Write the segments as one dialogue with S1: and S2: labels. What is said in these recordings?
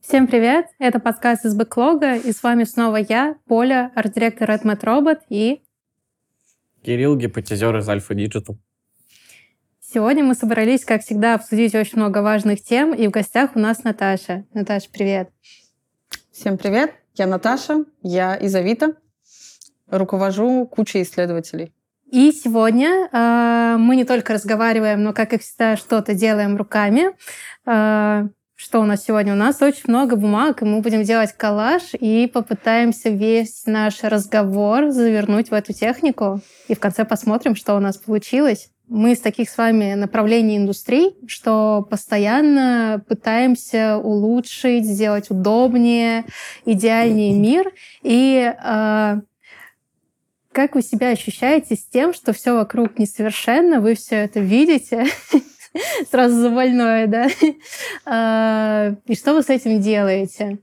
S1: Всем привет! Это подкаст из Бэклога, и с вами снова я, Поля, арт-директор Redmat Robot и...
S2: Кирилл, гипотезер из Альфа Digital.
S1: Сегодня мы собрались, как всегда, обсудить очень много важных тем, и в гостях у нас Наташа. Наташа, привет!
S3: Всем привет! Я Наташа, я из Авито, руковожу кучей исследователей.
S1: И сегодня э, мы не только разговариваем, но, как и всегда, что-то делаем руками. Э, что у нас сегодня? У нас очень много бумаг, и мы будем делать коллаж и попытаемся весь наш разговор завернуть в эту технику. И в конце посмотрим, что у нас получилось. Мы из таких с вами направлений индустрий, что постоянно пытаемся улучшить, сделать удобнее, идеальнее мир. И э, как вы себя ощущаете с тем, что все вокруг несовершенно, вы все это видите, сразу за да? А, и что вы с этим делаете?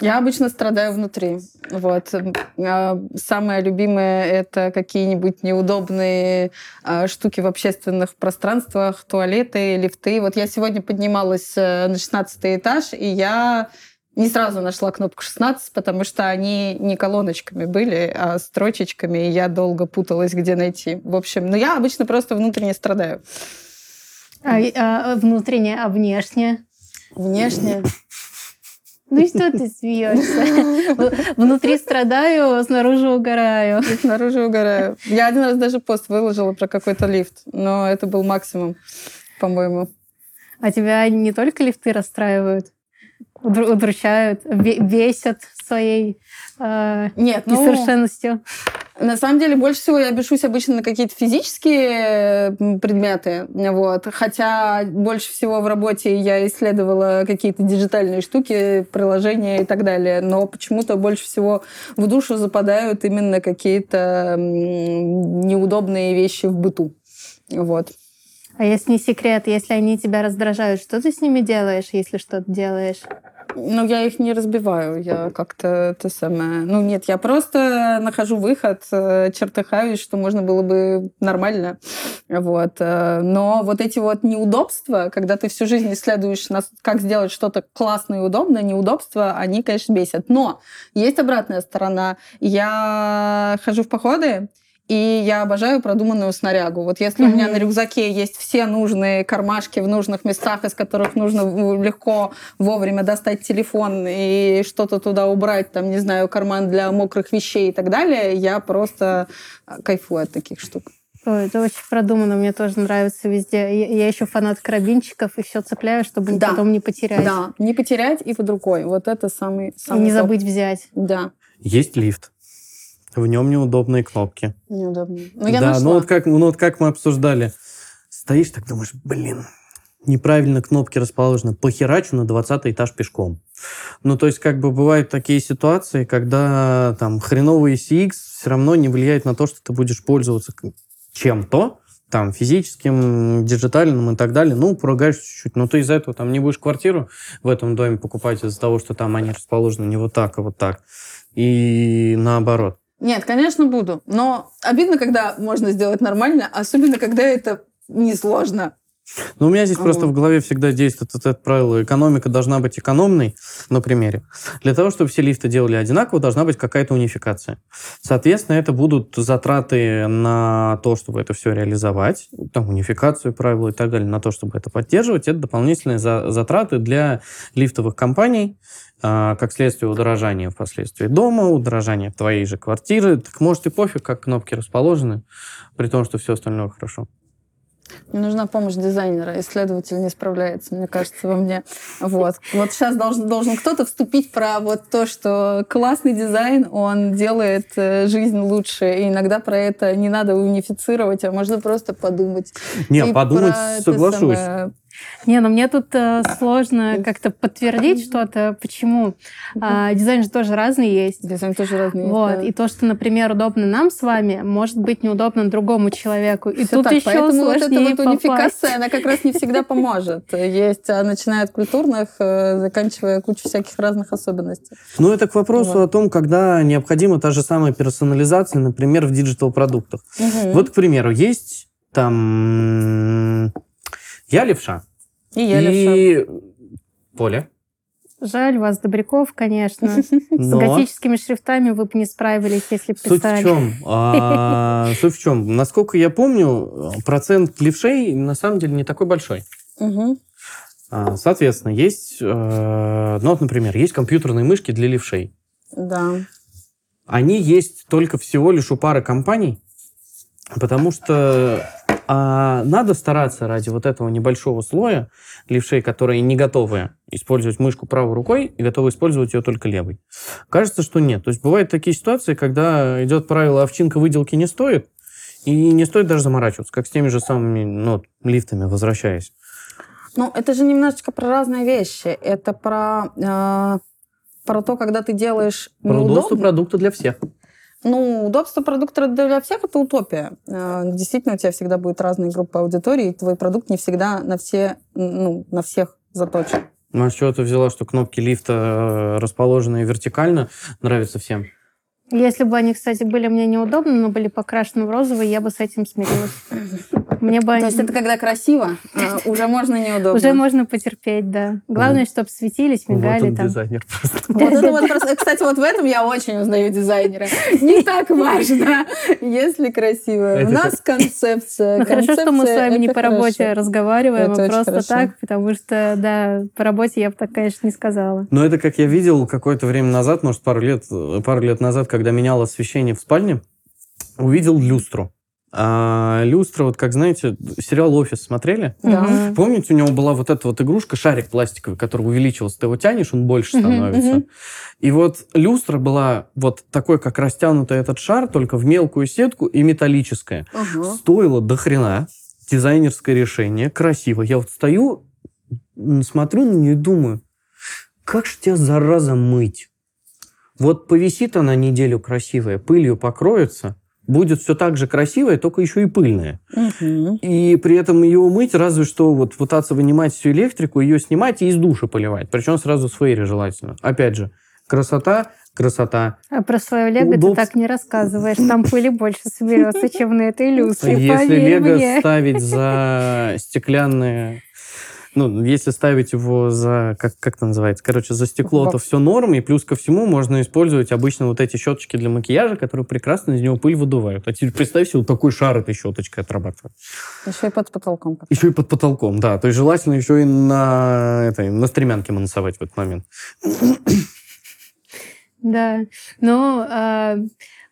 S3: Я обычно страдаю внутри. Вот. А, самое любимое — это какие-нибудь неудобные а, штуки в общественных пространствах, туалеты, лифты. Вот я сегодня поднималась э, на 16 этаж, и я не сразу нашла кнопку 16, потому что они не колоночками были, а строчечками, и я долго путалась, где найти. В общем, но я обычно просто внутренне страдаю.
S1: А, а внутренне, а внешне?
S3: Внешне?
S1: Ну и что ты смеешься? Внутри страдаю, снаружи угораю.
S3: Снаружи угораю. Я один раз даже пост выложила про какой-то лифт, но это был максимум, по-моему.
S1: А тебя не только лифты расстраивают? Удручают, бесят своей э, Нет, ну, несовершенностью?
S3: На самом деле, больше всего я бешусь обычно на какие-то физические предметы. Вот. Хотя больше всего в работе я исследовала какие-то диджитальные штуки, приложения и так далее. Но почему-то больше всего в душу западают именно какие-то неудобные вещи в быту. Вот.
S1: А если не секрет, если они тебя раздражают, что ты с ними делаешь, если что-то делаешь?
S3: Ну, я их не разбиваю, я как-то это самое... Ну, нет, я просто нахожу выход, э, чертыхаюсь, что можно было бы нормально. Вот. Э, но вот эти вот неудобства, когда ты всю жизнь исследуешь, как сделать что-то классное и удобное, неудобства, они, конечно, бесят. Но есть обратная сторона. Я хожу в походы, и я обожаю продуманную снарягу. Вот если mm-hmm. у меня на рюкзаке есть все нужные кармашки в нужных местах, из которых нужно легко вовремя достать телефон и что-то туда убрать, там, не знаю, карман для мокрых вещей и так далее, я просто а, кайфую от таких штук.
S1: Ой, это очень продумано, мне тоже нравится везде. Я, я еще фанат карабинчиков и все цепляю, чтобы да. потом не потерять.
S3: Да, не потерять и под рукой. Вот это самый, самый
S1: И не топ. забыть взять.
S3: Да.
S2: Есть лифт. В нем неудобные кнопки.
S3: Неудобные.
S2: Ну, я да, нашла. ну вот, как, ну вот как мы обсуждали. Стоишь, так думаешь, блин, неправильно кнопки расположены. Похерачу на 20 этаж пешком. Ну, то есть, как бы бывают такие ситуации, когда там хреновый CX все равно не влияет на то, что ты будешь пользоваться чем-то, там, физическим, диджитальным и так далее, ну, поругаешь чуть-чуть, но ты из-за этого там не будешь квартиру в этом доме покупать из-за того, что там они расположены не вот так, а вот так. И наоборот.
S3: Нет, конечно, буду. Но обидно, когда можно сделать нормально, особенно когда это несложно.
S2: Ну, у меня здесь вот. просто в голове всегда действует это, это правило. Экономика должна быть экономной, на примере. Для того, чтобы все лифты делали одинаково, должна быть какая-то унификация. Соответственно, это будут затраты на то, чтобы это все реализовать, там, унификацию правил и так далее, на то, чтобы это поддерживать. Это дополнительные за затраты для лифтовых компаний, а, как следствие удорожания впоследствии дома, удорожания твоей же квартиры. Так может и пофиг, как кнопки расположены, при том, что все остальное хорошо.
S3: Мне нужна помощь дизайнера. Исследователь не справляется, мне кажется, во мне. Вот. Вот сейчас должен, должен кто-то вступить про вот то, что классный дизайн, он делает э, жизнь лучше. И иногда про это не надо унифицировать, а можно просто подумать.
S2: Не, и подумать соглашусь. Самое
S1: не, ну мне тут э, сложно как-то подтвердить что-то. Почему? А, дизайн же тоже разный есть.
S3: Дизайн тоже разный
S1: вот.
S3: есть. Да.
S1: И то, что, например, удобно нам с вами, может быть неудобно другому человеку. И Все тут
S3: так,
S1: еще
S3: поэтому вот эта вот
S1: унификация,
S3: попасть. она как раз не всегда поможет. Есть, а, начиная от культурных, э, заканчивая кучу всяких разных особенностей.
S2: Ну, это к вопросу вот. о том, когда необходима та же самая персонализация, например, в диджитал-продуктах. Угу. Вот, к примеру, есть Там я левша.
S3: И я левша.
S2: И Поля.
S1: Жаль вас, Добряков, конечно. С
S2: Но
S1: готическими шрифтами вы бы не справились, если бы
S2: суть в
S1: писали.
S2: чем? А, Суть в чем? Насколько я помню, процент левшей на самом деле не такой большой.
S3: Мгм.
S2: А, Соответственно, есть, э, ну вот, например, есть компьютерные мышки для левшей.
S3: Да.
S2: Они есть только всего лишь у пары компаний, потому что а, надо стараться ради вот этого небольшого слоя левшей, которые не готовы использовать мышку правой рукой и готовы использовать ее только левой. Кажется, что нет. То есть бывают такие ситуации, когда идет правило овчинка выделки не стоит, и не стоит даже заморачиваться, как с теми же самыми ну, лифтами, возвращаясь.
S3: Ну, это же немножечко про разные вещи. Это про, э, про то, когда ты делаешь
S2: Про
S3: неудобно.
S2: доступ продукта для всех.
S3: Ну, удобство продукта для всех это утопия. Э, Действительно, у тебя всегда будет разные группы аудитории, и твой продукт не всегда на все, ну, на всех заточен.
S2: Ну, а с чего ты взяла, что кнопки лифта, э, расположенные вертикально, нравятся всем?
S1: Если бы они, кстати, были мне неудобны, но были покрашены в розовый, я бы с этим смирилась. Мне бы
S3: То
S1: они-
S3: есть это когда красиво, э, уже можно неудобно.
S1: уже можно потерпеть, да. Главное, чтобы светились, мигали
S2: вот он
S1: там.
S2: дизайнер просто.
S3: Вот это вот просто- кстати, вот в этом я очень узнаю дизайнера. Не так важно, если красиво.
S2: Это
S3: У нас концепция.
S1: Ну хорошо, что мы с вами не по работе
S3: хорошо.
S1: разговариваем,
S3: Это
S1: а просто
S3: хорошо.
S1: так, потому что, да, по работе я бы так, конечно, не сказала.
S2: Но это, как я видел какое-то время назад, может, пару лет, пару лет назад, когда менял освещение в спальне, увидел люстру. А люстра, вот как знаете, сериал «Офис» смотрели?
S3: Да.
S2: Помните, у него была вот эта вот игрушка, шарик пластиковый, который увеличивался, ты его тянешь, он больше становится. И вот люстра была вот такой, как растянутый этот шар, только в мелкую сетку и металлическая.
S3: Ага.
S2: Стоило до хрена, дизайнерское решение, красиво. Я вот стою, смотрю на нее и думаю, как же тебя, зараза, мыть? Вот повисит она неделю красивая, пылью покроется, будет все так же красивое, только еще и пыльное.
S3: Мгм.
S2: И при этом ее умыть, разве что вот пытаться вынимать всю электрику, ее снимать и из души поливать. Причем сразу с фейри желательно. Опять же, красота, красота.
S1: А про свое лего
S2: Удобств-
S1: ты так не рассказываешь. Там пыли больше соберется, чем на этой люстре.
S2: Если лего
S1: мне.
S2: ставить за стеклянные... Ну, если ставить его за... Как, как это называется? Короче, за стекло, то все норм. И плюс ко всему можно использовать обычно вот эти щеточки для макияжа, которые прекрасно из него пыль выдувают. А теперь представь себе, вот такой шар этой щеточкой отрабатывать.
S3: Еще и под потолком.
S2: Еще и под потолком, да. То есть желательно еще и на, этой, на стремянке манасовать в этот момент.
S1: Да, но а,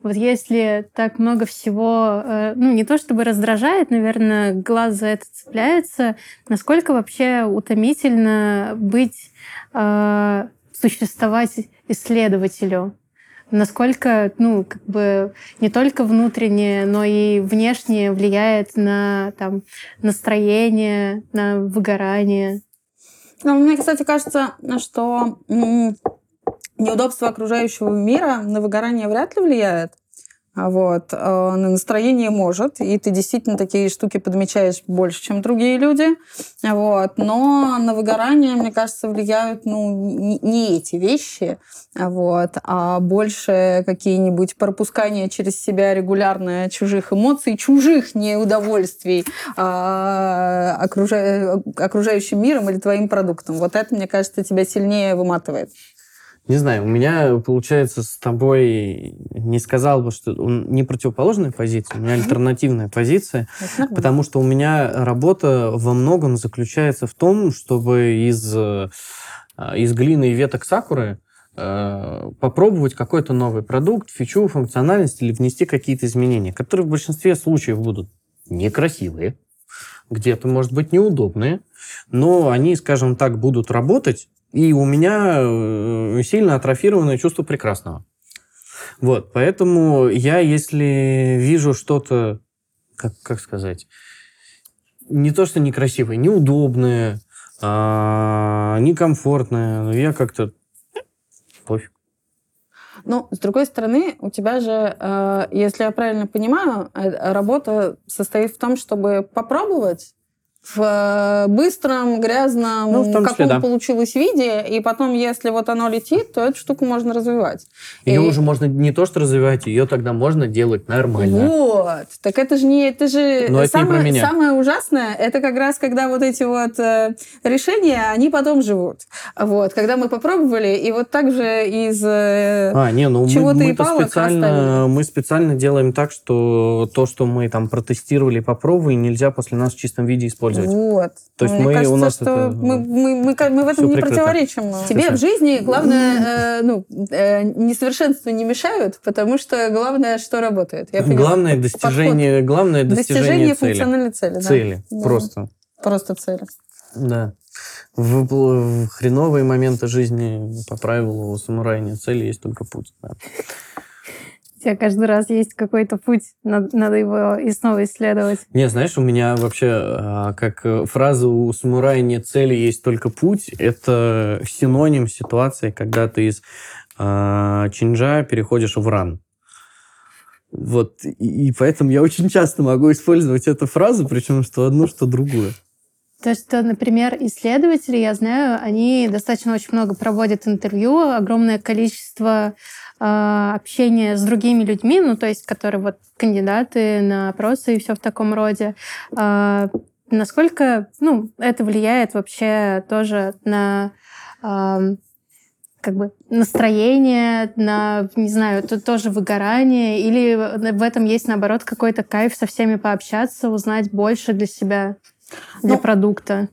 S1: вот если так много всего, э, ну не то чтобы раздражает, наверное, глаз за это цепляется, насколько вообще утомительно быть, а, существовать исследователю? Насколько, ну, как бы не только внутреннее, но и внешнее влияет на там, настроение, на выгорание?
S3: Ну, мне, кстати, кажется, что неудобство окружающего мира на выгорание вряд ли влияет. А Вот. э, На настроение может, и ты действительно такие штуки подмечаешь больше, чем другие люди. Вот. Но на выгорание, мне кажется, влияют ну, не- эти вещи, а вот, а больше какие-нибудь пропускания через себя регулярно чужих эмоций, чужих неудовольствий а, окружа- окружающим миром или твоим продуктом. Вот это, мне кажется, тебя сильнее выматывает.
S2: Не знаю, у меня, получается, с тобой не сказал бы, что не противоположная позиция, у меня альтернативная позиция, потому что у меня работа во многом заключается в том, чтобы из, э, из глины и веток сакуры э, попробовать какой-то новый продукт, фичу, функциональность или внести какие-то изменения, которые в большинстве случаев будут некрасивые, где-то, может быть, неудобные, но они, скажем так, будут работать, и у меня э, сильно атрофированное чувство прекрасного. Вот, поэтому я, если вижу что-то, как, как сказать, не то, что некрасивое, неудобное, а, некомфортное, но я как-то пофиг.
S3: Ну, с другой стороны, у тебя же, э, если я правильно понимаю, э, работа состоит в том, чтобы попробовать в э, быстром, грязном, ну, в том каком да. получилось виде, и потом, если вот оно летит, то эту штуку можно развивать.
S2: Ее и... уже можно не то что развивать, ее тогда можно делать нормально.
S3: Вот. Так это же не... Это же Но самое, это не самое ужасное, это как раз, когда вот эти вот э, решения, они потом живут. Вот. Когда мы попробовали, и вот так же из э, а, не, ну чего-то мы, и палок
S2: специально, Мы специально делаем так, что то, что мы там протестировали, попробовали, нельзя после нас в чистом виде использовать использовать.
S3: Вот.
S2: То есть Мне мы кажется, у нас
S3: что это... мы, мы, мы, мы в этом не прикрыто. противоречим. Тебе в жизни главное, э, ну, э, несовершенства не мешают, потому что главное, что работает.
S2: Я главное достижение, главное достижение, достижение цели. функциональной
S3: цели.
S2: Цели, да. просто.
S3: Просто цели.
S2: Да. В, в хреновые моменты жизни по правилу у самурая нет цели, есть только путь. Да.
S1: Тебя каждый раз есть какой-то путь, надо, надо его и снова исследовать.
S2: Не, знаешь, у меня вообще а, как э, фраза «у самурая нет цели, есть только путь» — это синоним ситуации, когда ты из э, чинджа переходишь в ран. Вот, и, и поэтому я очень часто могу использовать эту фразу, причем что одно, что другое.
S1: То, что, например, исследователи, я знаю, они достаточно очень много проводят интервью, огромное количество э, общения с другими людьми, ну, то есть, которые вот кандидаты на опросы и все в таком роде. Э, насколько, ну, это влияет вообще тоже на э, как бы настроение, на, не знаю, тут тоже выгорание, или в этом есть, наоборот, какой-то кайф со всеми пообщаться, узнать больше для себя? для ну, продукта?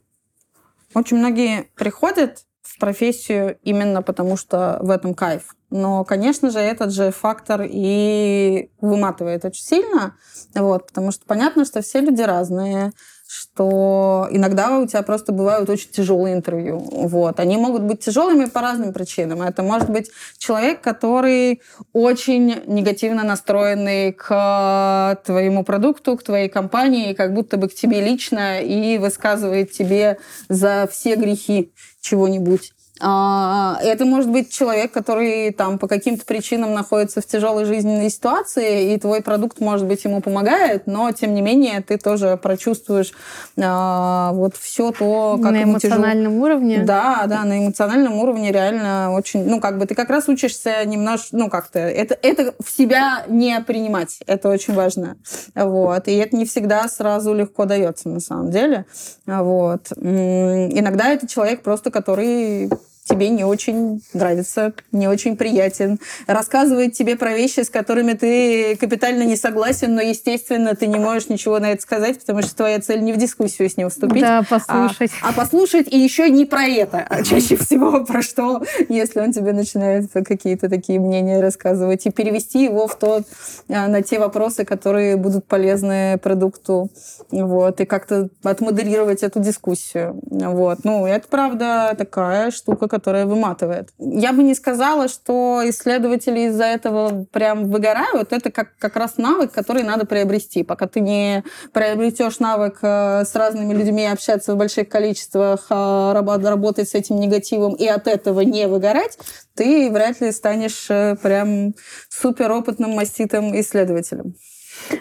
S3: Очень многие приходят профессию именно потому, что в этом кайф. Но, конечно же, этот же фактор и выматывает очень сильно, вот, потому что понятно, что все люди разные, что иногда у тебя просто бывают очень тяжелые интервью. Вот. Они могут быть тяжелыми по разным причинам. Это может быть человек, который очень негативно настроенный к твоему продукту, к твоей компании, как будто бы к тебе лично и высказывает тебе за все грехи чего-нибудь. А, это может быть человек, который там по каким-то причинам находится в тяжелой жизненной ситуации, и твой продукт, может быть, ему помогает, но тем не менее ты тоже прочувствуешь а, вот все то,
S1: как на ему эмоциональном тяжело. уровне.
S3: Да, да, на эмоциональном уровне реально очень, ну как бы ты как раз учишься немножко, ну как-то это это в себя не принимать, это очень важно, вот, и это не всегда сразу легко дается на самом деле, вот. Иногда это человек просто, который тебе не очень нравится, не очень приятен, рассказывает тебе про вещи, с которыми ты капитально не согласен, но, естественно, ты не можешь ничего на это сказать, потому что твоя цель не в дискуссию с ним вступить,
S1: да, послушать.
S3: А, а послушать и еще не про это, а чаще всего про что, если он тебе начинает какие-то такие мнения рассказывать, и перевести его в то, а, на те вопросы, которые будут полезны продукту, вот, и как-то отмодерировать эту дискуссию, вот. Ну, это, правда, такая штука, которая выматывает. Я бы не сказала, что исследователи из-за этого прям выгорают. Это как, как раз навык, который надо приобрести. Пока ты не приобретешь навык э, с разными людьми общаться в больших количествах, а, работать с этим негативом и от этого не выгорать, ты вряд ли станешь э, прям суперопытным маститым исследователем.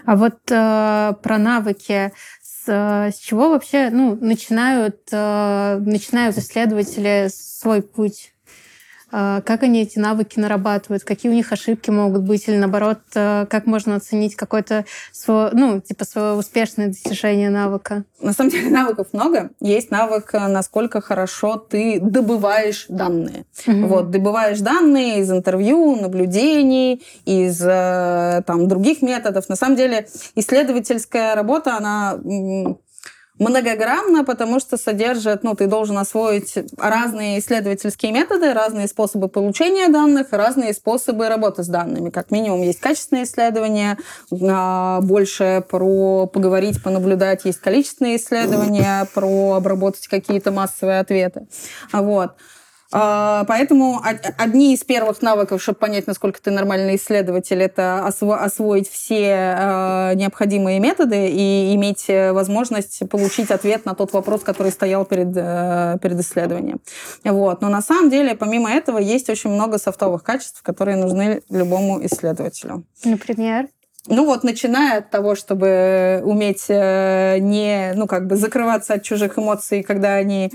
S1: А вот э, про навыки с, с чего вообще ну, начинают, э, начинают исследователи свой путь? Э, как они эти навыки нарабатывают? Какие у них ошибки могут быть? Или наоборот, э, как можно оценить какое-то свое, ну, типа свое успешное достижение навыка?
S3: На самом деле навыков много. Есть навык, насколько хорошо ты добываешь данные. Угу. Вот, добываешь данные из интервью, наблюдений, из там, других методов. На самом деле исследовательская работа, она многогранно, потому что содержит, ну, ты должен освоить разные исследовательские методы, разные способы получения данных, разные способы работы с данными. Как минимум есть качественные исследования, а, больше про поговорить, понаблюдать, есть количественные исследования, про обработать какие-то массовые ответы. Вот. А, поэтому одни из первых навыков, чтобы понять, насколько ты нормальный исследователь, это освоить все а, необходимые методы и иметь возможность получить ответ на тот вопрос, который стоял перед, э, перед исследованием. Вот. Но на самом деле, помимо этого, есть очень много софтовых качеств, которые нужны любому исследователю.
S1: Например?
S3: Ну вот, начиная от того, чтобы уметь э, не, ну как бы закрываться от чужих эмоций, когда они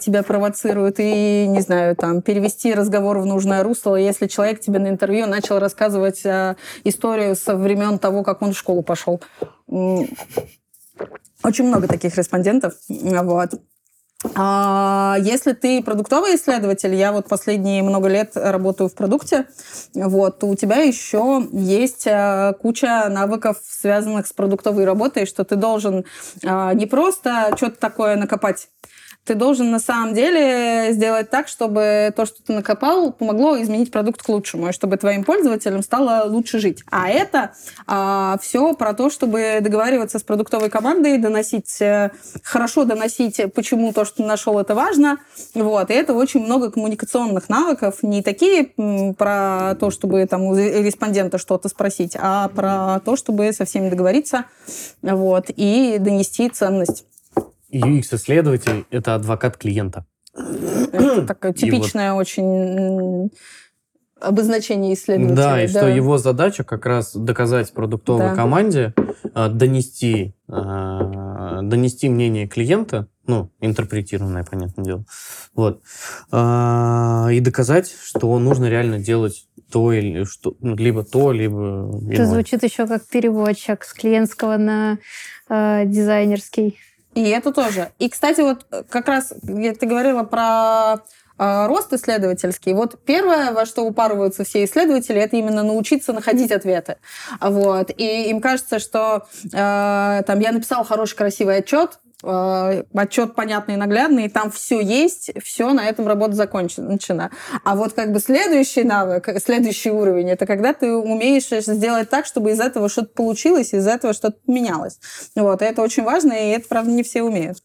S3: тебя провоцируют и, не знаю, там, перевести разговор в нужное русло, если человек тебе на интервью начал рассказывать а, историю со времен того, как он в школу пошел. Очень много таких респондентов. Вот. А если ты продуктовый исследователь, я вот последние много лет работаю в продукте, вот, у тебя еще есть а, куча навыков, связанных с продуктовой работой, что ты должен а, не просто что-то такое накопать, ты должен на самом деле сделать так, чтобы то, что ты накопал, помогло изменить продукт к лучшему, и чтобы твоим пользователям стало лучше жить. А это а, все про то, чтобы договариваться с продуктовой командой, доносить, э, хорошо доносить, почему то, что ты нашел, это важно. Вот. И это очень много коммуникационных навыков, не такие про то, чтобы там у респондента что-то спросить, а про то, чтобы со всеми договориться вот, и донести ценность.
S2: UX-исследователь — это адвокат клиента.
S3: Это такое типичное вот... очень обозначение исследователя.
S2: Да, и да. что его задача как раз доказать продуктовой да. команде, а, донести, а, донести мнение клиента, ну, интерпретированное, понятное дело, вот, а, и доказать, что нужно реально делать то или что, ну, либо то, либо
S1: иное. Это звучит еще как переводчик с клиентского на э, дизайнерский.
S3: И это тоже. И, кстати, вот э, как раз ты говорила про э, рост исследовательский. Вот первое, во что упарываются все исследователи, это именно научиться находить ответы. Вот. И им кажется, что э, там я написал хороший, красивый отчет, отчет понятный и наглядный, и там все есть, все, на этом работа закончена. А вот как бы следующий навык, следующий уровень, это когда ты умеешь сделать так, чтобы из этого что-то получилось, из этого что-то менялось. Вот, и это очень важно, и это, правда, не все умеют.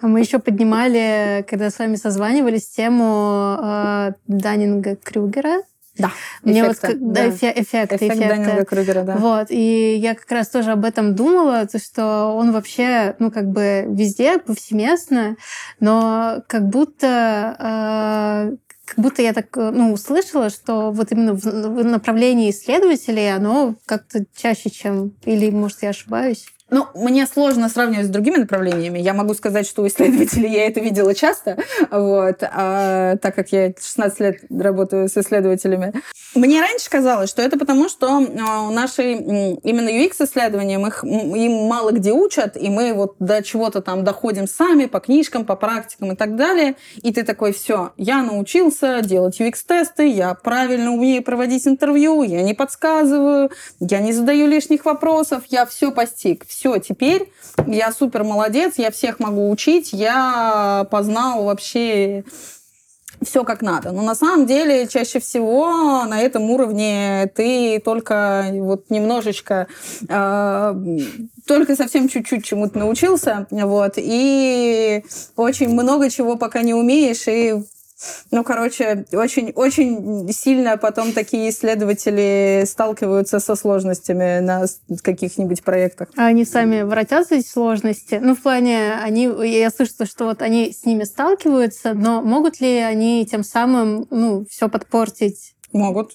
S1: А мы еще поднимали, когда с вами созванивались, тему э, Даннинга Крюгера.
S3: Да,
S1: Мне эффекта, вот, да, эффект, эффект, эффект
S3: Даннинга Крюгера, да.
S1: Вот, и я как раз тоже об этом думала, то, что он вообще, ну, как бы везде, повсеместно, но как будто э, как будто я так ну, услышала, что вот именно в, в направлении исследователей оно как-то чаще, чем... Или, может, я ошибаюсь?
S3: Ну, мне сложно сравнивать с другими направлениями. Я могу сказать, что у исследователей я это видела часто, вот, а, так как я 16 лет работаю с исследователями. Мне раньше казалось, что это потому, что а, у нашей именно UX-исследования их, им мало где учат, и мы вот до чего-то там доходим сами по книжкам, по практикам и так далее. И ты такой, все, я научился делать UX-тесты, я правильно умею проводить интервью, я не подсказываю, я не задаю лишних вопросов, я все постиг, все, теперь я супер молодец, я всех могу учить, я познал вообще все как надо. Но на самом деле чаще всего на этом уровне ты только вот немножечко, э, только совсем чуть-чуть чему-то научился, вот, и очень много чего пока не умеешь, и ну, короче, очень, очень сильно потом такие исследователи сталкиваются со сложностями на каких-нибудь проектах.
S1: А они сами воротятся эти сложности? Ну, в плане, они, я слышу, что вот они с ними сталкиваются, но могут ли они тем самым, ну, все подпортить?
S3: Могут.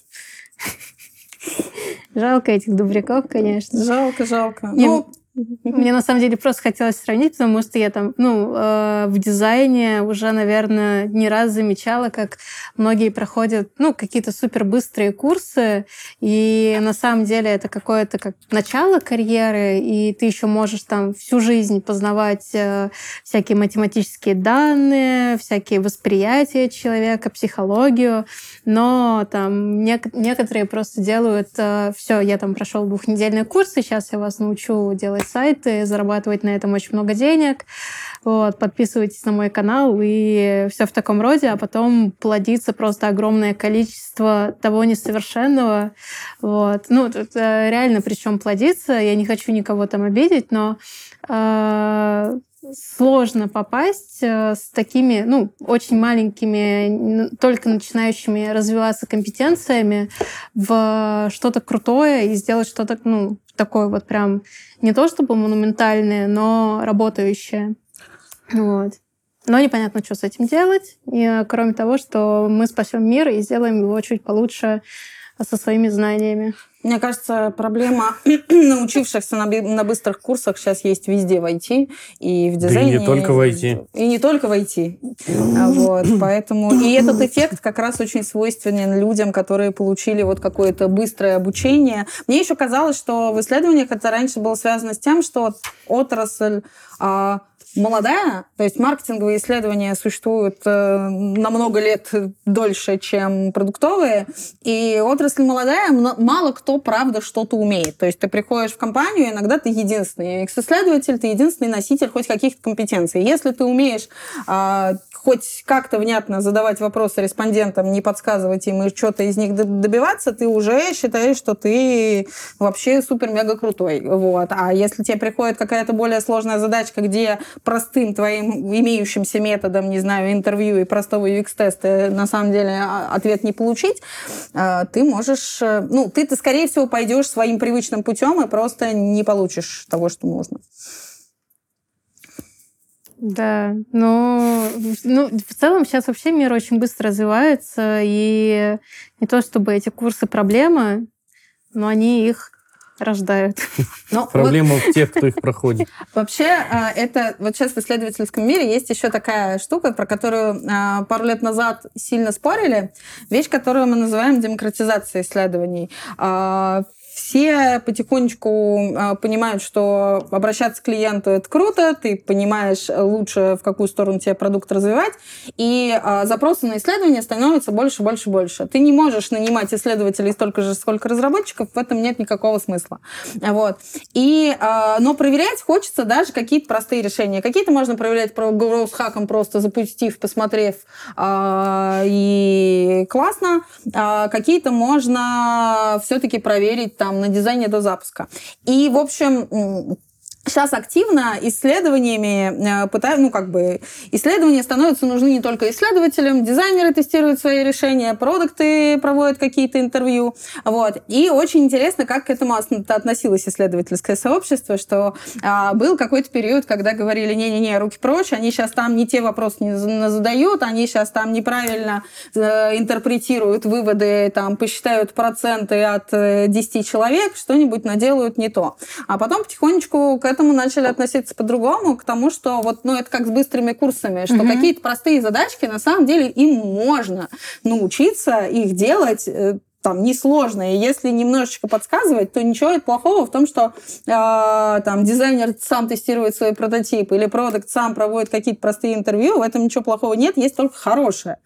S1: Жалко этих дубряков, конечно.
S3: Жалко, жалко. Ну,
S1: мне на самом деле просто хотелось сравнить, потому что я там, ну, э, в дизайне уже, наверное, не раз замечала, как многие проходят, ну, какие-то супер быстрые курсы, и на самом деле это какое-то как начало карьеры, и ты еще можешь там всю жизнь познавать э, всякие математические данные, всякие восприятия человека, психологию, но там нек- некоторые просто делают э, все, я там прошел двухнедельный курс, и сейчас я вас научу делать сайты, зарабатывать на этом очень много денег. Вот, подписывайтесь на мой канал и все в таком роде, а потом плодится просто огромное количество того несовершенного. Вот. Ну, тут э, реально причем плодится. Я не хочу никого там обидеть, но э, сложно попасть э, с такими, ну, очень маленькими, только начинающими развиваться компетенциями в что-то крутое и сделать что-то, ну, такое вот прям не то чтобы монументальное, но работающее. Вот. Но непонятно, что с этим делать. И, кроме того, что мы спасем мир и сделаем его чуть получше со своими знаниями.
S3: Мне кажется, проблема научившихся на, на быстрых курсах сейчас есть везде в IT и в дизайне.
S2: Да и не только в IT.
S3: И не только в IT. Вот, поэтому... И этот эффект как раз очень свойственен людям, которые получили вот какое-то быстрое обучение. Мне еще казалось, что в исследованиях это раньше было связано с тем, что отрасль а, молодая, то есть маркетинговые исследования существуют э, на много лет дольше, чем продуктовые, и отрасль молодая, мало кто, правда, что-то умеет. То есть ты приходишь в компанию, иногда ты единственный исследователь, ты единственный носитель хоть каких-то компетенций. Если ты умеешь э, хоть как-то внятно задавать вопросы респондентам, не подсказывать им и что-то из них добиваться, ты уже считаешь, что ты вообще супер-мега крутой. Вот. А если тебе приходит какая-то более сложная задачка, где простым твоим имеющимся методом, не знаю, интервью и простого UX-теста на самом деле а, ответ не получить, а, ты можешь, э, ну, ты, ты скорее всего пойдешь своим привычным путем и просто не получишь того, что нужно.
S1: Да, но ну, в целом сейчас вообще мир очень быстро развивается, и не то чтобы эти курсы проблема, но они их рождают.
S2: Но Проблема вот... в тех, кто их проходит.
S3: Вообще, а, это вот сейчас в исследовательском мире есть еще такая штука, про которую а, пару лет назад сильно спорили. Вещь, которую мы называем демократизацией исследований а, все потихонечку э, понимают, что обращаться к клиенту это круто, ты понимаешь лучше, в какую сторону тебе продукт развивать, и э, запросы на исследования становятся больше, больше, больше. Ты не можешь нанимать исследователей столько же, сколько разработчиков, в этом нет никакого смысла. Вот. И, э, но проверять хочется даже какие-то простые решения. Какие-то можно проверять про growth хаком просто запустив, посмотрев, и классно. А какие-то можно все-таки проверить там на дизайне до запуска. И, в общем, сейчас активно исследованиями э, пытают, ну, как бы, исследования становятся нужны не только исследователям, дизайнеры тестируют свои решения, продукты проводят какие-то интервью, вот. И очень интересно, как к этому относилось исследовательское сообщество, что а, был какой-то период, когда говорили, не-не-не, руки прочь, они сейчас там не те вопросы не задают, они сейчас там неправильно э, интерпретируют выводы, там, посчитают проценты от 10 э, человек, что-нибудь наделают не то. А потом потихонечку к этому начали относиться по-другому, к тому, что вот, ну, это как с быстрыми курсами, что угу. какие-то простые задачки, на самом деле, им можно научиться их делать э, там несложно. Если немножечко подсказывать, то ничего плохого в том, что э, там дизайнер сам тестирует свои прототипы или продукт сам проводит какие-то простые интервью, в этом ничего плохого нет, есть только хорошее.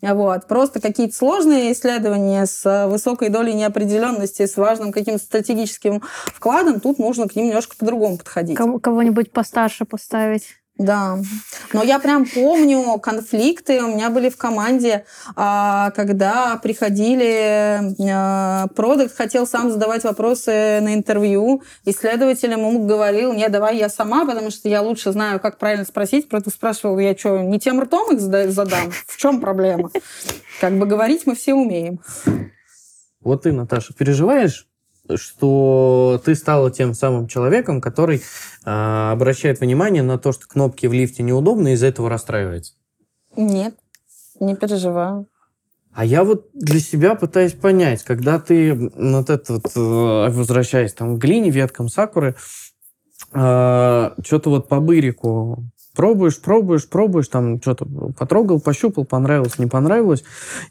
S3: Вот. Просто какие-то сложные исследования с высокой долей неопределенности, с важным каким-то стратегическим вкладом, тут нужно к ним немножко по-другому подходить.
S1: Кого-нибудь постарше поставить.
S3: Да, но я прям помню конфликты у меня были в команде, а, когда приходили, а, продукт хотел сам задавать вопросы на интервью, исследователь ему говорил, не, давай я сама, потому что я лучше знаю, как правильно спросить, про это спрашивал, я что, не тем ртом их задам? В чем проблема? Как бы говорить мы все умеем.
S2: Вот ты, Наташа, переживаешь что ты стала тем самым человеком, который э, обращает внимание на то, что кнопки в лифте неудобны, и из-за этого расстраивается?
S3: Нет, не переживаю.
S2: А я вот для себя пытаюсь понять, когда ты вот это вот, э, возвращаясь там к глине, веткам сакуры, э, что-то вот по бырику пробуешь, пробуешь, пробуешь, там что-то потрогал, пощупал, понравилось, не понравилось,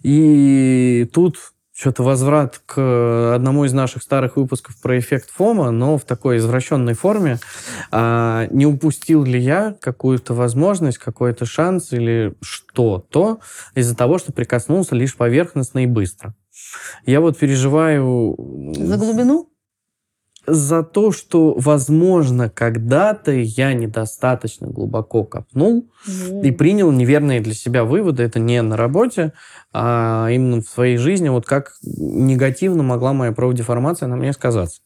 S2: и тут что-то возврат к одному из наших старых выпусков про эффект Фома, но в такой извращенной форме. А, не упустил ли я какую-то возможность, какой-то шанс или что-то из-за того, что прикоснулся лишь поверхностно и быстро? Я вот переживаю...
S3: За глубину?
S2: За то, что, возможно, когда-то я недостаточно глубоко копнул mm. и принял неверные для себя выводы. Это не на работе, а именно в своей жизни, вот как негативно могла моя профдеформация на мне сказаться.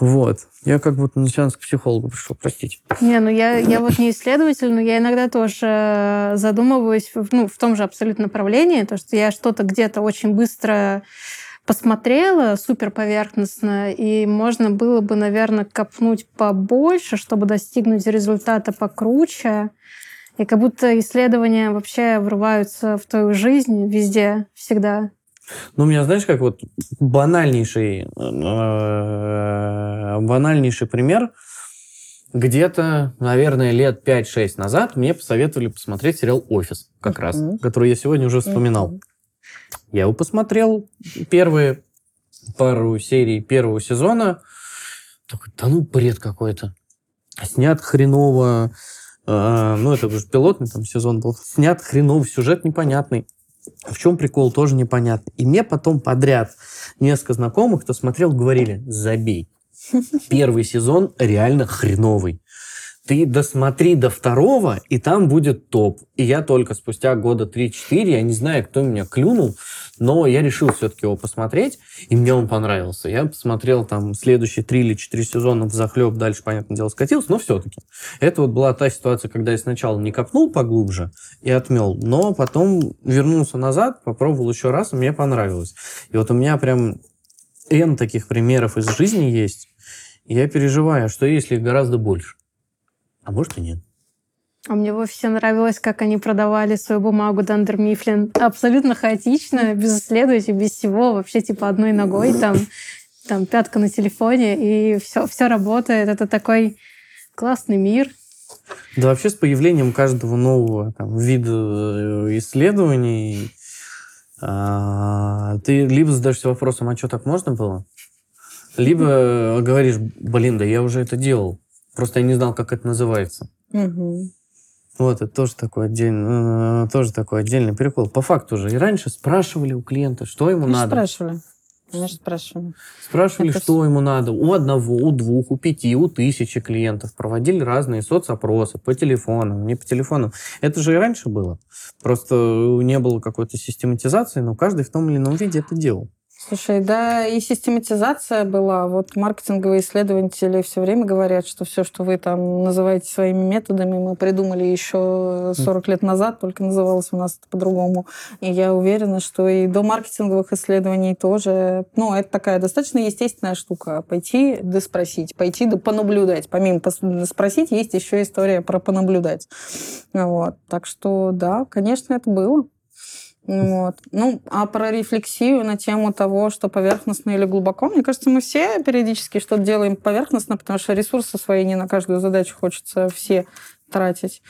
S2: Вот. Я как будто начальник к психологу пришел, простите.
S1: Не, ну я, я вот не исследователь, но я иногда тоже задумываюсь ну, в том же абсолютно направлении, то, что я что-то где-то очень быстро посмотрела супер поверхностно, и можно было бы, наверное, копнуть побольше, чтобы достигнуть результата покруче. И как будто исследования вообще врываются в твою жизнь везде, всегда.
S2: Ну, у меня, знаешь, как вот банальнейший, э, банальнейший пример. Где-то, наверное, лет 5-6 назад мне посоветовали посмотреть сериал «Офис», как раз, который я сегодня уже вспоминал. Я его посмотрел, первые пару серий первого сезона. Такой, да ну, бред какой-то. Снят хреново. Э, ну, это уже пилотный там сезон был. Снят хреново, сюжет непонятный. В чем прикол, тоже непонятно. И мне потом подряд несколько знакомых, кто смотрел, говорили, забей. Первый сезон реально хреновый ты досмотри до второго, и там будет топ. И я только спустя года 3-4, я не знаю, кто меня клюнул, но я решил все-таки его посмотреть, и мне он понравился. Я посмотрел там следующие 3 или 4 сезона в захлеб, дальше, понятное дело, скатился, но все-таки. Это вот была та ситуация, когда я сначала не копнул поглубже и отмел, но потом вернулся назад, попробовал еще раз, и мне понравилось. И вот у меня прям N таких примеров из жизни есть, я переживаю, что если их гораздо больше. А может и нет.
S1: А мне вовсе нравилось, как они продавали свою бумагу Дандер Мифлин. Абсолютно хаотично, без исследователей, без всего. Вообще типа одной ногой там, там пятка на телефоне, и все, все работает. Это такой классный мир.
S2: Да вообще с появлением каждого нового там, вида э, исследований а, ты либо задаешься вопросом, а что так можно было? Либо говоришь, блин, да я уже это делал. Просто я не знал, как это называется. Угу. Вот, это тоже такой, отдельный, э, тоже такой отдельный прикол. По факту же. И раньше спрашивали у клиента, что ему
S3: Конечно,
S2: надо.
S3: спрашивали. Конечно, спрашивали.
S2: Спрашивали, это... что ему надо. У одного, у двух, у пяти, у тысячи клиентов. Проводили разные соцопросы по телефону, не по телефону. Это же и раньше было. Просто не было какой-то систематизации, но каждый в том или ином виде это делал.
S3: Слушай, да, и систематизация была. Вот маркетинговые исследователи все время говорят, что все, что вы там называете своими методами, мы придумали еще 40 лет назад, только называлось у нас это по-другому. И я уверена, что и до маркетинговых исследований тоже, ну, это такая достаточно естественная штука. Пойти да спросить, пойти да понаблюдать. Помимо спросить, есть еще история про понаблюдать. Вот. Так что, да, конечно, это было. Вот. Ну, а про рефлексию на тему того, что поверхностно или глубоко, мне кажется, мы все периодически что-то делаем поверхностно, потому что ресурсы свои не на каждую задачу хочется все тратить.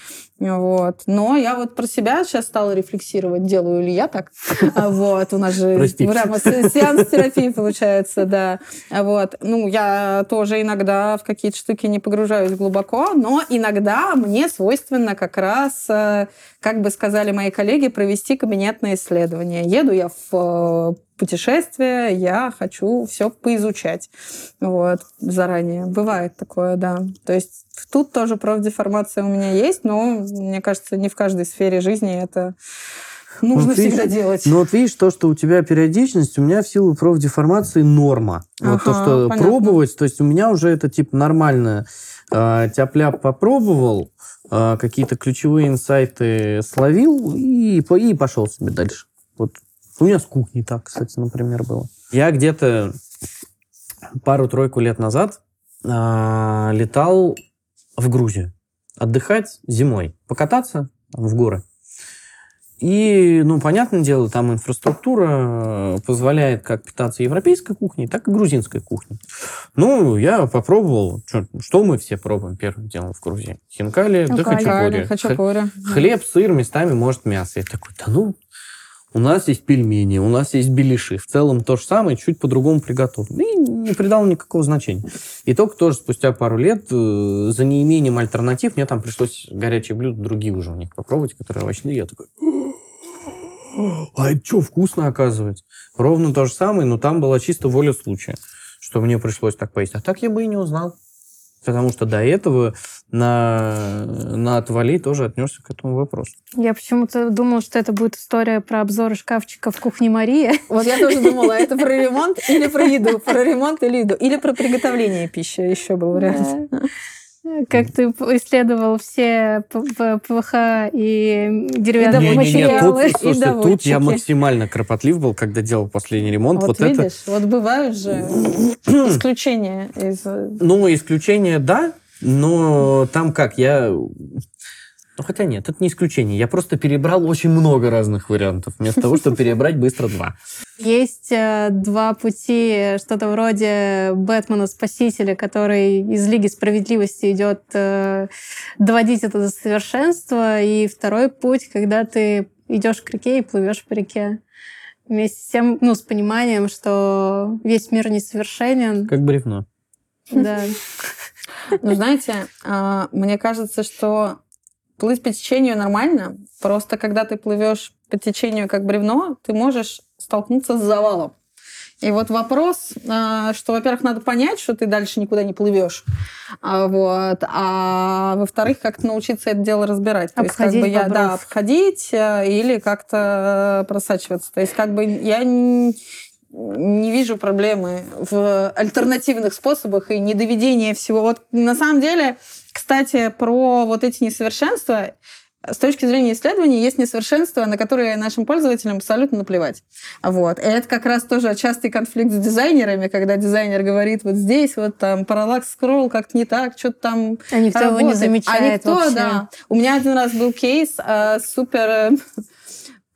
S3: Вот. Но я вот про себя сейчас стала рефлексировать, делаю ли я так. А вот. У нас же прямо сеанс терапии получается, да. Вот. Ну, я тоже иногда в какие-то штуки не погружаюсь глубоко, но иногда мне свойственно как раз, э, как бы сказали мои коллеги, провести кабинетное исследование. Еду я в э, путешествие, я хочу все поизучать. Вот, заранее. Бывает такое, да. То есть тут тоже профдеформация у меня есть, но, мне кажется, не в каждой сфере жизни это нужно вот всегда
S2: видишь,
S3: делать.
S2: Ну вот видишь, то, что у тебя периодичность, у меня в силу профдеформации норма. Ага, вот то, что понятно. пробовать, то есть у меня уже это типа нормально. А, тяп попробовал, а, какие-то ключевые инсайты словил и, и пошел себе дальше. Вот у меня с кухней так, кстати, например, было. Я где-то пару-тройку лет назад э, летал в Грузию отдыхать зимой, покататься в горы. И, ну, понятное дело, там инфраструктура позволяет как питаться европейской кухней, так и грузинской кухней. Ну, я попробовал, что, что мы все пробуем первым делом в Грузии? Хинкали, да хачапури.
S3: хачапури.
S2: Хлеб, сыр, местами, может, мясо. Я такой, да ну, у нас есть пельмени, у нас есть беляши. В целом то же самое, чуть по-другому приготовлено. И не придал никакого значения. И только тоже спустя пару лет, э, за неимением альтернатив, мне там пришлось горячие блюда другие уже у них попробовать, которые овощные. Я такой, а это что, вкусно оказывается? Ровно то же самое, но там была чисто воля случая, что мне пришлось так поесть. А так я бы и не узнал. Потому что до этого на, на отвали тоже отнесся к этому вопросу.
S1: Я почему-то думала, что это будет история про обзоры шкафчика в кухне Марии.
S3: Вот я тоже думала, это про ремонт или про еду, про ремонт или еду, или про приготовление пищи еще был вариант.
S1: Как ты исследовал все ПВХ и деревянные
S2: и материалы. Нет, тут, слушай, тут я максимально кропотлив был, когда делал последний ремонт.
S3: Вот, вот видишь, это... вот бывают же исключения из...
S2: Ну, исключения, да, но там как, я Ну, хотя нет, это не исключение. Я просто перебрал очень много разных вариантов, вместо того, чтобы перебрать быстро два.
S1: Есть э, два пути, что-то вроде Бэтмена-спасителя, который из Лиги Справедливости идет э, доводить это до совершенства, и второй путь, когда ты идешь к реке и плывешь по реке. Вместе с тем, ну, с пониманием, что весь мир несовершенен.
S2: Как бревно.
S1: Да.
S3: Ну, знаете, а, мне кажется, что плыть по течению нормально. Просто когда ты плывешь по течению как бревно, ты можешь столкнуться с завалом. И вот вопрос, а, что, во-первых, надо понять, что ты дальше никуда не плывешь, а, вот, а во-вторых, как-то научиться это дело разбирать.
S1: То обходить есть, как бы я,
S3: да, обходить э, или как-то просачиваться. То есть, как бы я не вижу проблемы в альтернативных способах и недоведении всего. Вот на самом деле, кстати, про вот эти несовершенства, с точки зрения исследований есть несовершенства, на которые нашим пользователям абсолютно наплевать. Вот. И это как раз тоже частый конфликт с дизайнерами, когда дизайнер говорит, вот здесь вот там параллакс скролл как-то не так, что-то там
S1: А никто работает. его не замечает
S3: А никто,
S1: вообще.
S3: да. У меня один раз был кейс э, супер а,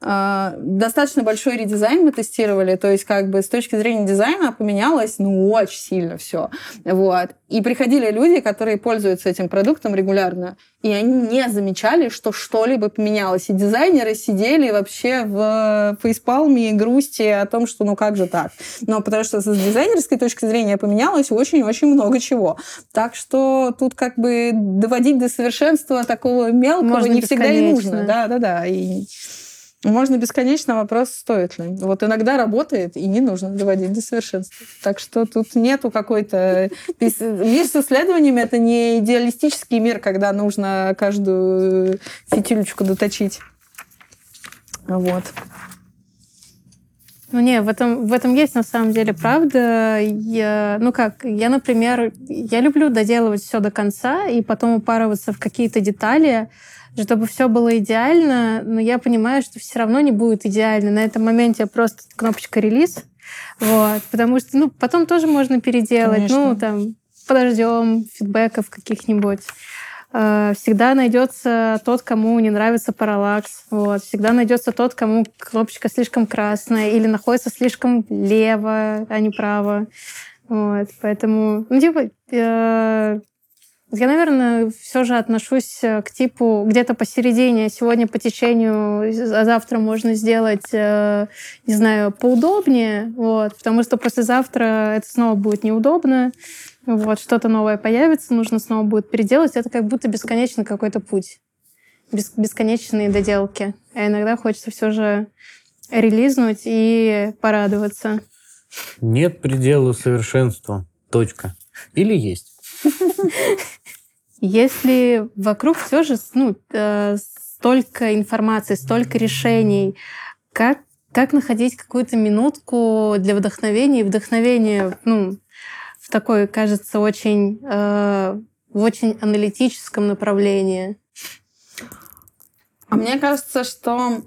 S3: достаточно большой редизайн мы тестировали, то есть как бы с точки зрения дизайна поменялось, ну, очень сильно все. Вот. И приходили люди, которые пользуются этим продуктом регулярно, и они не замечали, что что-либо поменялось. И дизайнеры сидели вообще в фейспалме и грусти о том, что ну как же так. Но потому что с дизайнерской точки зрения поменялось очень-очень много чего. Так что тут как бы доводить до совершенства такого мелкого Можно не всегда и нужно. Да-да-да. И можно бесконечно вопрос, стоит ли. Вот иногда работает, и не нужно доводить до совершенства. Так что тут нету какой-то... Мир с исследованиями — это не идеалистический мир, когда нужно каждую фитилечку доточить. Вот.
S1: Ну, не, в этом, в этом есть на самом деле правда. Я, ну как, я, например, я люблю доделывать все до конца и потом упарываться в какие-то детали, чтобы все было идеально, но я понимаю, что все равно не будет идеально. На этом моменте просто кнопочка релиз, вот, потому что, ну, потом тоже можно переделать, ну, Конечно. ну, там, подождем фидбэков каких-нибудь. Э, всегда найдется тот, кому не нравится параллакс. Вот. Всегда найдется тот, кому кнопочка слишком красная или находится слишком лево, а не право. Вот. Поэтому, ну, типа, э, я, наверное, все же отношусь э, к типу где-то посередине. Сегодня по течению, а завтра можно сделать, э, не знаю, поудобнее. Вот, потому что послезавтра это снова будет неудобно. Вот, что-то новое появится, нужно снова будет переделать. Это как будто бесконечный какой-то путь. Бес бесконечные доделки. А иногда хочется все же релизнуть и порадоваться.
S2: Нет предела совершенству. Точка. Или есть?
S1: Если вокруг все же ну, э, столько информации, столько решений, как, как находить какую-то минутку для вдохновения и вдохновения ну, в такой, кажется, очень, э, в очень аналитическом направлении?
S3: А мне кажется, что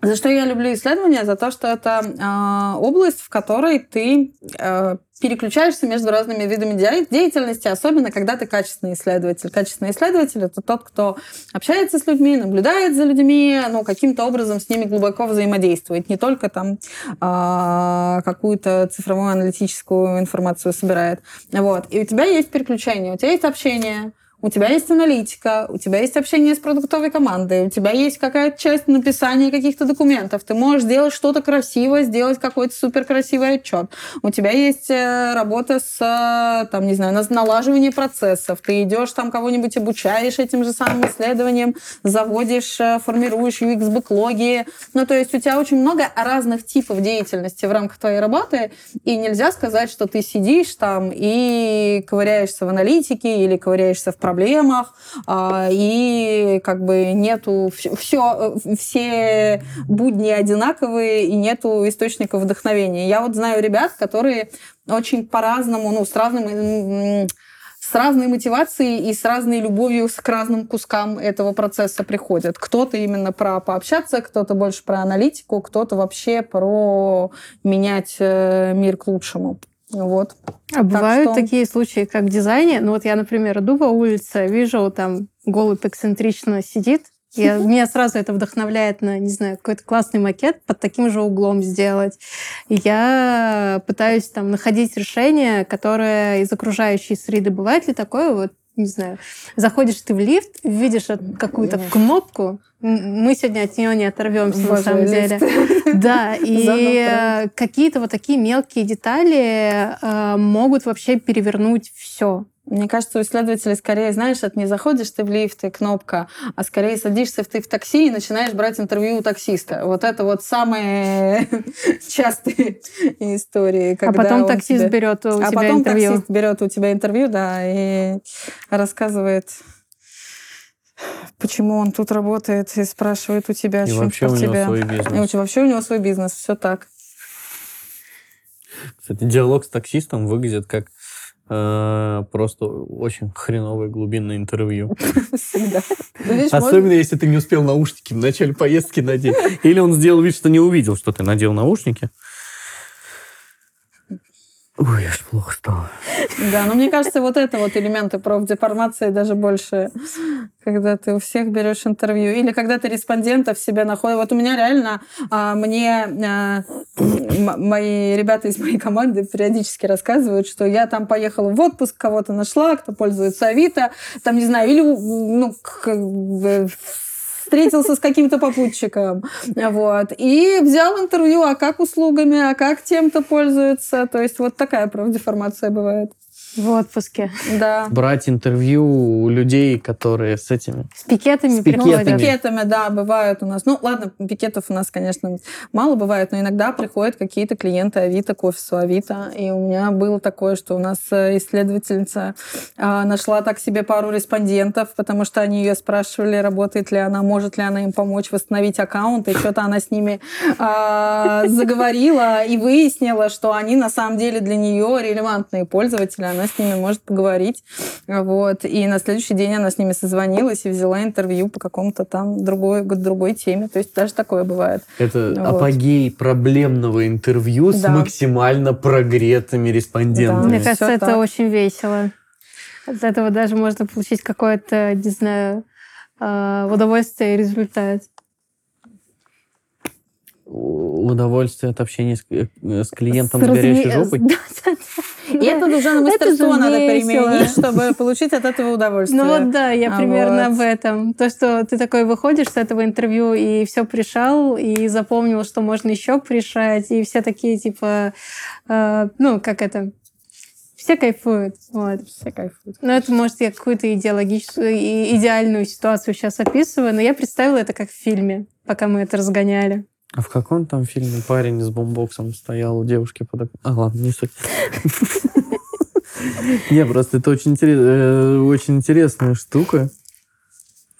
S3: за что я люблю исследования? За то, что это э, область, в которой ты э, переключаешься между разными видами деятельности, особенно когда ты качественный исследователь. Качественный исследователь это тот, кто общается с людьми, наблюдает за людьми, ну, каким-то образом с ними глубоко взаимодействует, не только там э, какую-то цифровую аналитическую информацию собирает. Вот. И у тебя есть переключение, у тебя есть общение, у тебя есть аналитика, у тебя есть общение с продуктовой командой, у тебя есть какая-то часть написания каких-то документов. Ты можешь сделать что-то красивое, сделать какой-то супер красивый отчет. У тебя есть э, работа с, э, там, не знаю, налаживание процессов. Ты идешь там кого-нибудь обучаешь этим же самым исследованием, заводишь, э, формируешь UX-бэклоги. Ну, то есть у тебя очень много разных типов деятельности в рамках твоей работы, и нельзя сказать, что ты сидишь там и ковыряешься в аналитике или ковыряешься в проблемах, а, и как бы нету все, все будни одинаковые, и нету источников вдохновения. Я вот знаю ребят, которые очень по-разному, ну, с разным с разной мотивацией и с разной любовью к разным кускам этого процесса приходят. Кто-то именно про пообщаться, кто-то больше про аналитику, кто-то вообще про менять э, мир к лучшему. Вот.
S1: А так бывают что... такие случаи, как в дизайне. Ну вот я, например, иду по улице, вижу там голубь эксцентрично сидит, я, меня сразу это вдохновляет на, не знаю, какой-то классный макет под таким же углом сделать. И я пытаюсь там находить решение, которое из окружающей среды. Бывает ли такое, вот, не знаю, заходишь ты в лифт, видишь какую-то кнопку, мы сегодня от нее не оторвемся, на самом деле. Да, и какие-то вот такие мелкие детали э, могут вообще перевернуть все.
S3: Мне кажется, у исследователей скорее, знаешь, это не заходишь ты в лифт и кнопка, а скорее садишься ты в такси и начинаешь брать интервью у таксиста. Вот это вот самые частые истории.
S1: а потом таксист тебя... берет у а тебя
S3: потом
S1: интервью.
S3: таксист берет у тебя интервью, да, и рассказывает почему он тут работает и спрашивает у тебя,
S2: и вообще у
S3: тебя.
S2: Свой бизнес.
S3: И вообще у него свой бизнес, все так.
S2: Кстати, диалог с таксистом выглядит как просто очень хреновое глубинное интервью.
S3: Всегда.
S2: Особенно, если ты не успел наушники в начале поездки надеть. Или он сделал вид, что не увидел, что ты надел наушники. Ой, аж плохо стало.
S3: Да, но мне кажется, вот это вот элементы профдеформации даже больше, когда ты у всех берешь интервью, или когда ты респондентов себе находишь. Вот у меня реально, а, мне а, мои ребята из моей команды периодически рассказывают, что я там поехала в отпуск, кого-то нашла, кто пользуется Авито, там, не знаю, или ну, встретился с каким-то попутчиком, вот, и взял интервью, а как услугами, а как тем-то пользуется, то есть вот такая профдеформация бывает.
S1: В отпуске.
S3: Да.
S2: Брать интервью у людей, которые с этими...
S1: С пикетами
S2: С пикетами.
S3: С пикетами, да, бывают у нас. Ну, ладно, пикетов у нас, конечно, мало бывает, но иногда приходят какие-то клиенты Авито к офису Авито. И у меня было такое, что у нас э, исследовательница а, нашла так себе пару респондентов, потому что они ее спрашивали, работает ли она, может ли она им помочь восстановить аккаунт, и что-то она с ними а, заговорила и выяснила, что они на самом деле для нее релевантные пользователи. Она с ними может поговорить. Вот. И на следующий день она с ними созвонилась и взяла интервью по какому-то там другой, другой теме. То есть даже такое бывает.
S2: Это вот. апогей проблемного интервью да. с максимально прогретыми респондентами. Да,
S1: мне кажется, Все это так. очень весело. От этого даже можно получить какое-то, не знаю, а, удовольствие и результат
S2: удовольствие от общения с, э, с клиентом с, с горячей жопой.
S3: И это уже на мастерство надо применить, чтобы получить от этого удовольствие.
S1: Ну вот да, я примерно об этом. То, что ты такой выходишь с этого интервью и все пришел, и запомнил, что можно еще пришать, и все такие типа, э, ну как это, все кайфуют. Вот.
S3: Все кайфуют.
S1: Ну, это, может, я какую-то идеологическую, идеальную ситуацию сейчас описываю, но я представила это как в фильме, пока мы это разгоняли.
S2: А в каком там фильме парень с бомбоксом стоял у девушки под окном? А, ладно, не суть. Не, просто это очень, э, очень интересная штука.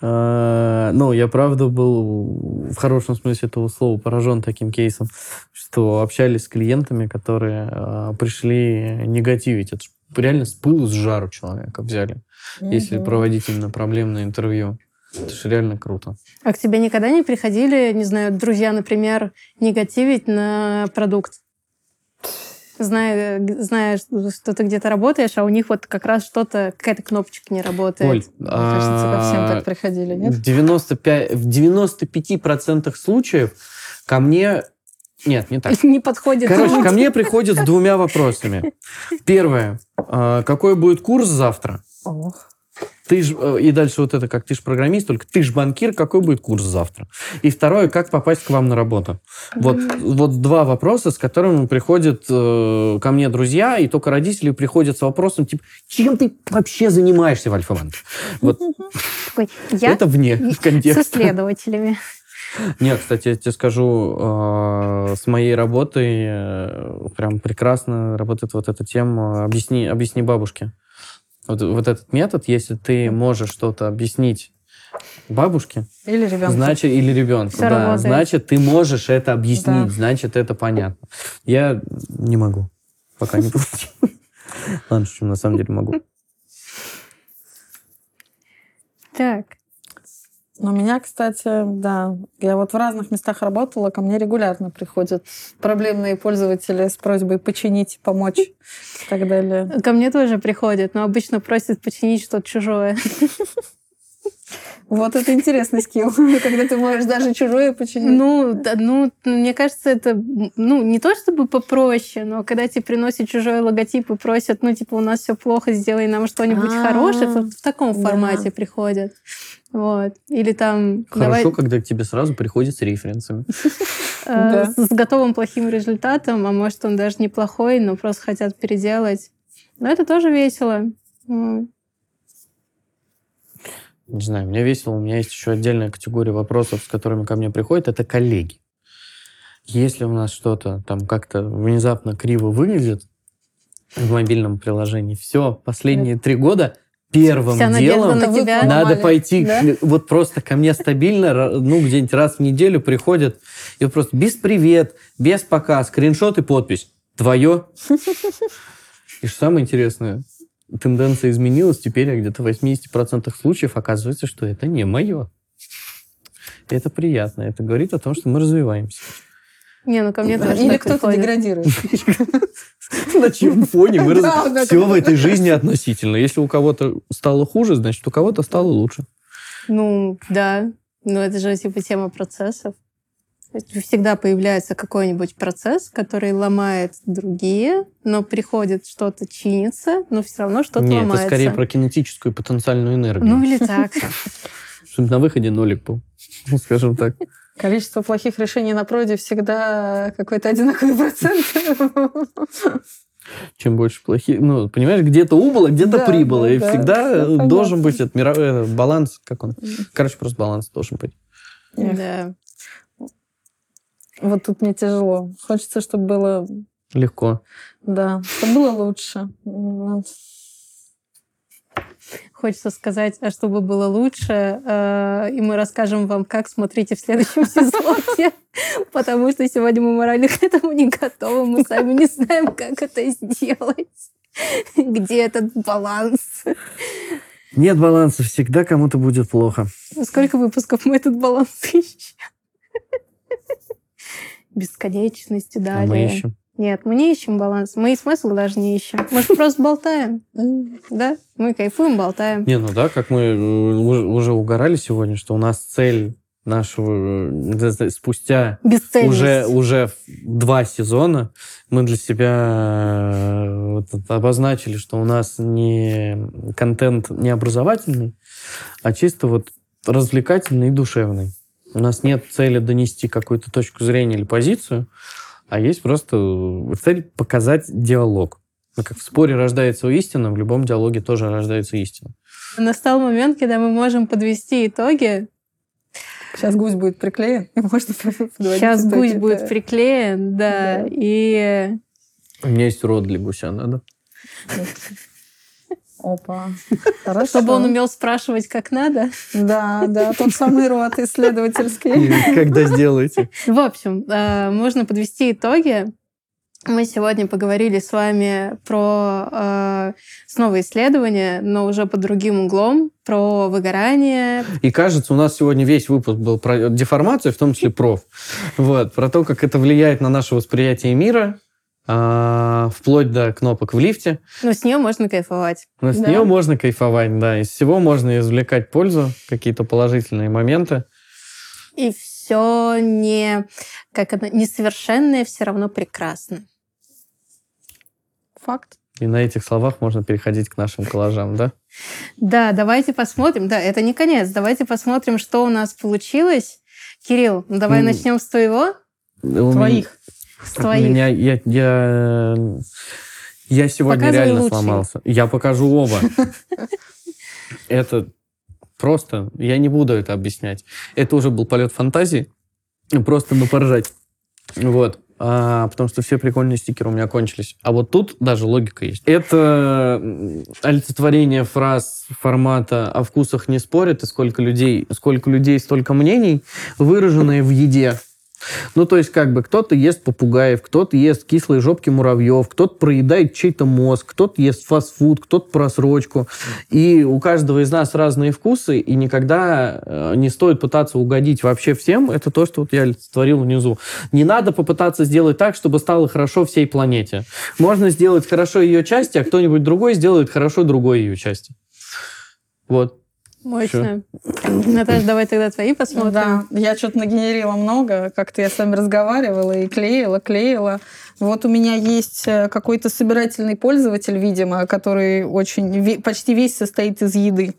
S2: А, ну, я правда был в хорошем смысле этого слова поражен таким кейсом, что общались с клиентами, которые а, пришли негативить. Это реально с пылу, с жару человека взяли, если проводить именно проблемное интервью. Это же реально круто.
S1: А к тебе никогда не приходили, не знаю, друзья, например, негативить на продукт? Зная, зная, что ты где-то работаешь, а у них вот как раз что-то, какая-то кнопочка не работает.
S2: Оль,
S3: Мне кажется, ко всем так приходили, нет?
S2: В 95, в 95% случаев ко мне нет, не так.
S1: Не подходит.
S2: Короче, ко мне приходят с двумя вопросами. Первое. А, какой будет курс завтра?
S3: Ох.
S2: Ты ж, э, и дальше вот это, как ты же программист, только ты же банкир, какой будет курс завтра? И второе, как попасть к вам на работу? Вот, вот два вопроса, с которыми приходят э, ко мне друзья, и только родители приходят с вопросом, типа, чем ты вообще занимаешься в Альфа-банке? Вот.
S1: Я
S2: это вне контекста.
S1: С исследователями.
S2: Нет, кстати, я тебе скажу, э, с моей работой э, прям прекрасно работает вот эта тема «Объясни, объясни бабушке». Вот, вот этот метод, если ты можешь что-то объяснить бабушке,
S3: или ребенку,
S2: значит, или ребенку, Все да, работает. значит, ты можешь это объяснить, да. значит, это понятно. Я не могу, пока не получилось. Ладно, что на самом деле могу.
S1: Так,
S3: у меня, кстати, да, я вот в разных местах работала, ко мне регулярно приходят проблемные пользователи с просьбой починить, помочь и так далее.
S1: Ко мне тоже приходят, но обычно просят починить что-то чужое.
S3: Вот это интересный скилл, когда ты можешь даже чужое починить.
S1: Ну, да, ну, мне кажется, это ну, не то чтобы попроще, но когда тебе приносят чужой логотип и просят, ну, типа, у нас все плохо, сделай нам что-нибудь
S3: А,
S1: хорошее, вот в таком
S3: да.
S1: формате приходят. Вот. Или там...
S2: Хорошо,
S1: давай,
S2: когда к тебе сразу приходят с референсами.
S1: э, с готовым плохим результатом, а может, он даже неплохой, но просто хотят переделать. Но это тоже весело.
S2: Не знаю, мне весело. У меня есть еще отдельная категория вопросов, с которыми ко мне приходят. Это коллеги. Если у нас что-то там как-то внезапно криво выглядит в мобильном приложении, все, последние три года первым
S1: Вся
S2: делом
S1: на тебя.
S2: надо пойти,
S3: да?
S2: вот просто ко мне стабильно, ну, где-нибудь раз в неделю приходят, и просто без привет, без пока, скриншот и подпись. Твое. И что самое интересное, тенденция изменилась, теперь где-то в 80% случаев оказывается, что это не мое. Это приятно. Это говорит о том, что мы развиваемся.
S1: Не, ну ко мне тоже
S3: Или кто-то деградирует.
S2: На чьем фоне мы Все в этой жизни относительно. Если у кого-то стало хуже, значит, у кого-то стало лучше.
S1: Ну, да. Но это же типа тема процессов. Всегда появляется какой-нибудь процесс, который ломает другие, но приходит что-то чинится, но все равно что-то
S2: Нет,
S1: ломается.
S2: это скорее про кинетическую и потенциальную энергию.
S1: Ну или так.
S2: Чтобы на выходе нолик был. Ну, Скажем так.
S3: Количество плохих решений на проде всегда какой-то одинаковый процент.
S2: Чем больше плохих... Ну, понимаешь, где-то убыло, где-то
S3: Да,
S2: прибыло.
S3: да,
S2: и
S3: да,
S2: всегда
S3: всё понятно.
S2: должен быть этот миров- э, баланс. Как он? Короче, просто баланс должен быть.
S3: Эх.
S1: Да.
S3: Вот тут мне тяжело. Хочется, чтобы было,
S2: Легко.
S3: да, чтобы было лучше.
S1: Хочется сказать, а чтобы было лучше, э, и мы расскажем вам, как смотрите в следующем сезоне, потому что сегодня мы морально к этому не готовы, мы сами не знаем, как это сделать. Где этот баланс?
S2: Нет баланса, всегда кому-то будет плохо.
S1: Сколько выпусков мы этот баланс ищем? Бесконечности
S2: А
S1: далее.
S2: мы ищем.
S1: Нет, мы не ищем баланс. Мы и смысл даже не ищем. Мы же просто болтаем. Да? Мы кайфуем, болтаем.
S2: Не, ну да, как мы э, уже, угорали сегодня, что у нас цель нашего э, спустя уже, уже два сезона мы для себя э, вот обозначили, что у нас не контент не образовательный, а чисто вот развлекательный и душевный. У нас нет цели донести какую-то точку зрения или позицию, а есть просто э, цель показать диалог. Ну, как в споре рождается истина, в любом диалоге тоже рождается истина.
S1: Настал момент, когда мы можем подвести итоги.
S3: Сейчас гусь будет приклеен, и можно
S1: Сейчас
S3: итоги.
S1: гусь будет приклеен, да,
S3: Да.
S1: и
S2: У меня есть рот для гуся, надо?
S3: Опа. Хорошо.
S1: чтобы он умел спрашивать, как надо.
S3: Да, да, тот самый рот исследовательский.
S2: Когда сделаете?
S1: В общем, э, можно подвести итоги. Мы сегодня поговорили с вами про э, снова исследования, но уже под другим углом, про выгорание.
S2: И кажется, у нас сегодня весь выпуск был про деформацию, в том числе проф. Вот, про то, как это влияет на наше восприятие мира, вплоть до кнопок в лифте.
S1: Но с нее можно кайфовать.
S2: Но с
S3: Да.
S2: нее можно кайфовать, да. Из всего можно извлекать пользу, какие-то положительные моменты.
S1: И все не как это несовершенное все равно прекрасно.
S3: Факт.
S2: И на этих словах можно переходить к нашим коллажам, да?
S1: Да, давайте посмотрим. Да, это не конец. Давайте посмотрим, что у нас получилось. Кирилл, ну давай
S2: Ну,
S1: начнем с твоего.
S3: Твоих.
S1: С
S2: У
S1: твоих.
S2: меня, я, я, я сегодня
S1: Показывай
S2: реально
S1: лучший.
S2: сломался. Я покажу оба. Это просто, я не буду это объяснять. Это уже был полет фантазии, просто на поржать. Вот. А, потому что все прикольные стикеры у меня кончились. А вот тут даже логика есть. Это олицетворение фраз формата «о вкусах не спорят» и «сколько людей, сколько людей, столько мнений», выраженные в еде. Ну, то есть, как бы, кто-то ест попугаев, кто-то ест кислые жопки муравьев, кто-то проедает чей-то мозг, кто-то ест фастфуд, кто-то просрочку. И у каждого из нас разные вкусы, и никогда э, не стоит пытаться угодить вообще всем. Это то, что вот я олицетворил внизу. Не надо попытаться сделать так, чтобы стало хорошо всей планете. Можно сделать хорошо ее части, а кто-нибудь другой сделает хорошо другой ее части. Вот.
S1: Мощно. Наташа, давай тогда твои посмотрим.
S3: Да, я что-то нагенерила много, как-то я с вами разговаривала и клеила, клеила. Вот у меня есть э, какой-то собирательный пользователь, видимо, который очень почти весь состоит из еды.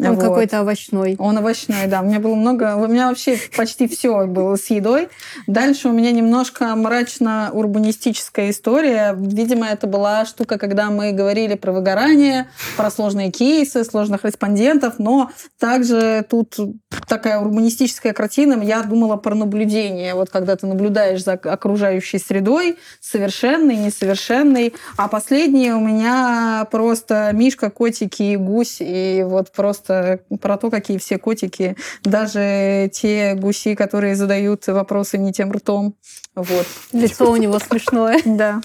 S1: Он вот. какой-то овощной.
S3: Он овощной, да. У меня было много... У меня вообще почти все было с едой. Дальше у меня немножко мрачно-урбанистическая история. Видимо, это была штука, когда мы говорили про выгорание, про сложные кейсы, сложных респондентов, но также тут такая урбанистическая картина. Я думала про наблюдение. Вот когда ты наблюдаешь за окружающей средой, совершенный, несовершенный. А последний у меня просто Мишка, котики и гусь. И вот просто про то, какие все котики, даже те гуси, которые задают вопросы не тем ртом. Вот.
S1: Лицо у него смешное.
S3: Да.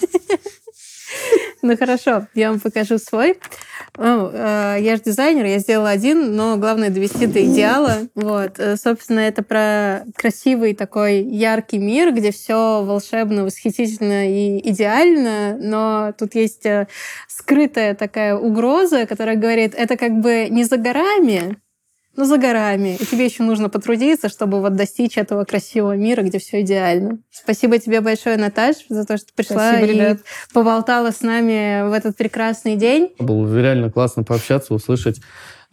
S1: Ну хорошо, я вам покажу свой. Э, я же дизайнер, я сделала один, но главное довести до идеала. Вот, э, собственно, это про красивый такой яркий мир, где все волшебно, восхитительно и идеально, но тут есть э, скрытая такая угроза, которая говорит, это как бы не за горами, ну, за горами. И тебе еще нужно потрудиться, чтобы вот достичь этого красивого мира, где все идеально. Спасибо тебе большое, Наташ, за то, что пришла Спасибо, и ребят. поболтала с нами в этот прекрасный день.
S2: Было реально классно пообщаться, услышать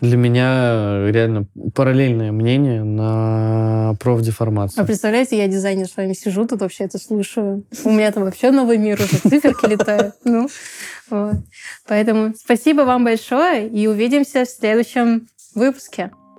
S2: для меня реально параллельное мнение на профдеформацию.
S1: А представляете, я дизайнер с вами сижу, тут вообще это слушаю. У меня там вообще новый мир уже, циферки летают. Ну, вот. Поэтому спасибо вам большое и увидимся в следующем выпуске.